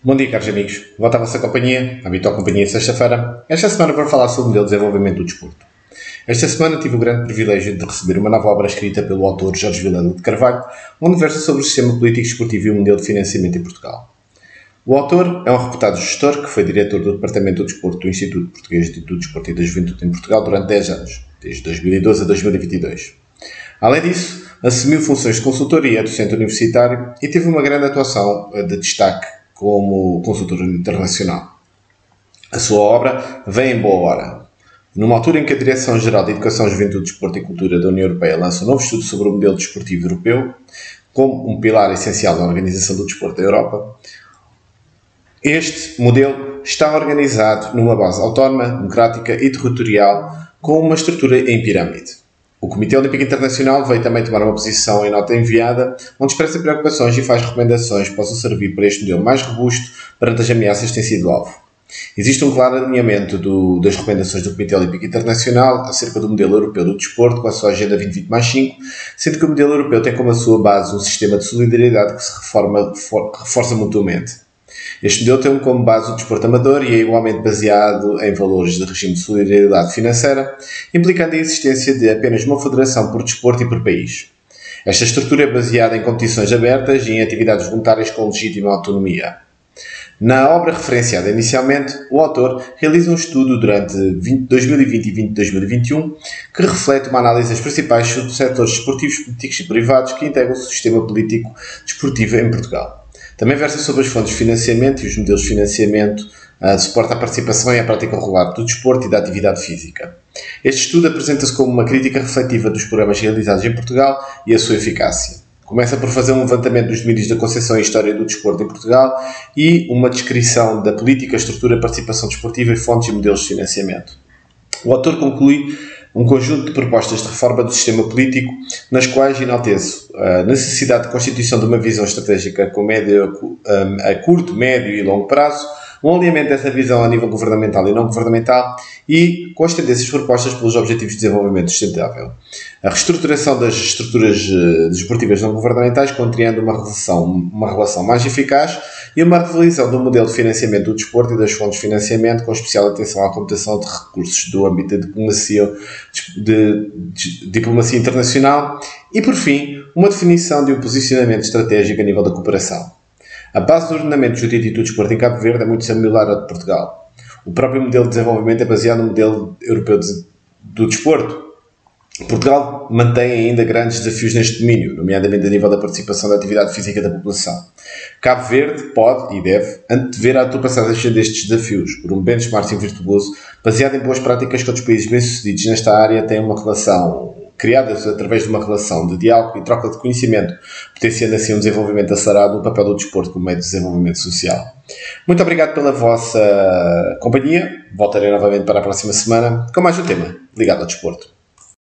Bom dia, caros amigos. Volta à vossa companhia, a habitual companhia de sexta-feira. Esta semana para falar sobre o modelo de desenvolvimento do desporto. Esta semana tive o grande privilégio de receber uma nova obra escrita pelo autor Jorge Vilela de Carvalho, onde versa sobre o sistema político desportivo e o modelo de financiamento em Portugal. O autor é um reputado gestor que foi diretor do Departamento do Desporto do Instituto Português do Desporto e da Juventude em Portugal durante 10 anos, desde 2012 a 2022. Além disso, assumiu funções de consultoria docente universitário e teve uma grande atuação de destaque como consultor internacional. A sua obra vem em boa hora. Numa altura em que a Direção-Geral de Educação, Juventude, Desporto e Cultura da União Europeia lança um novo estudo sobre o modelo desportivo europeu, como um pilar essencial da organização do desporto da Europa, este modelo está organizado numa base autónoma, democrática e territorial, com uma estrutura em pirâmide. O Comitê Olímpico Internacional veio também tomar uma posição em nota enviada, onde expressa preocupações e faz recomendações que possam servir para este modelo mais robusto perante as ameaças que têm sido alvo. Existe um claro alinhamento do, das recomendações do Comitê Olímpico Internacional acerca do modelo europeu do desporto com a sua Agenda 2020 mais 5, sendo que o modelo europeu tem como a sua base um sistema de solidariedade que se reforma, que reforça mutuamente. Este modelo tem como base o desporto amador e é igualmente baseado em valores de regime de solidariedade financeira, implicando a existência de apenas uma federação por desporto e por país. Esta estrutura é baseada em competições abertas e em atividades voluntárias com legítima autonomia. Na obra referenciada inicialmente, o autor realiza um estudo durante 2020 e 2021 que reflete uma análise das principais setores desportivos, políticos e privados que integram o sistema político desportivo em Portugal. Também versa sobre as fontes de financiamento e os modelos de financiamento de suporte à participação e à prática regular do desporto e da atividade física. Este estudo apresenta-se como uma crítica refletiva dos programas realizados em Portugal e a sua eficácia. Começa por fazer um levantamento dos domínios da concepção e história do desporto em Portugal e uma descrição da política, estrutura, participação desportiva e fontes e modelos de financiamento. O autor conclui um conjunto de propostas de reforma do sistema político, nas quais enalteço a necessidade de constituição de uma visão estratégica com médio, a curto, médio e longo prazo, um alinhamento dessa visão a nível governamental e não governamental e com as tendências propostas pelos Objetivos de Desenvolvimento Sustentável. A reestruturação das estruturas eh, desportivas não governamentais, contrariando uma relação, uma relação mais eficaz e uma revisão do modelo de financiamento do desporto e das fontes de financiamento, com especial atenção à computação de recursos do âmbito da diplomacia, de, de, diplomacia internacional e, por fim, uma definição de um posicionamento estratégico a nível da cooperação. A base do ordenamento jurídico do desporto em Cabo Verde é muito similar ao de Portugal. O próprio modelo de desenvolvimento é baseado no modelo europeu do desporto. Portugal mantém ainda grandes desafios neste domínio, nomeadamente a nível da participação da atividade física da população. Cabo Verde pode e deve antever a ultrapassagem destes desafios por um benchmarking virtuoso baseado em boas práticas que outros países bem-sucedidos nesta área têm uma relação criadas através de uma relação de diálogo e troca de conhecimento, potenciando assim um desenvolvimento acelerado do papel do desporto como meio de desenvolvimento social. Muito obrigado pela vossa companhia. Voltarei novamente para a próxima semana com mais um tema ligado ao desporto.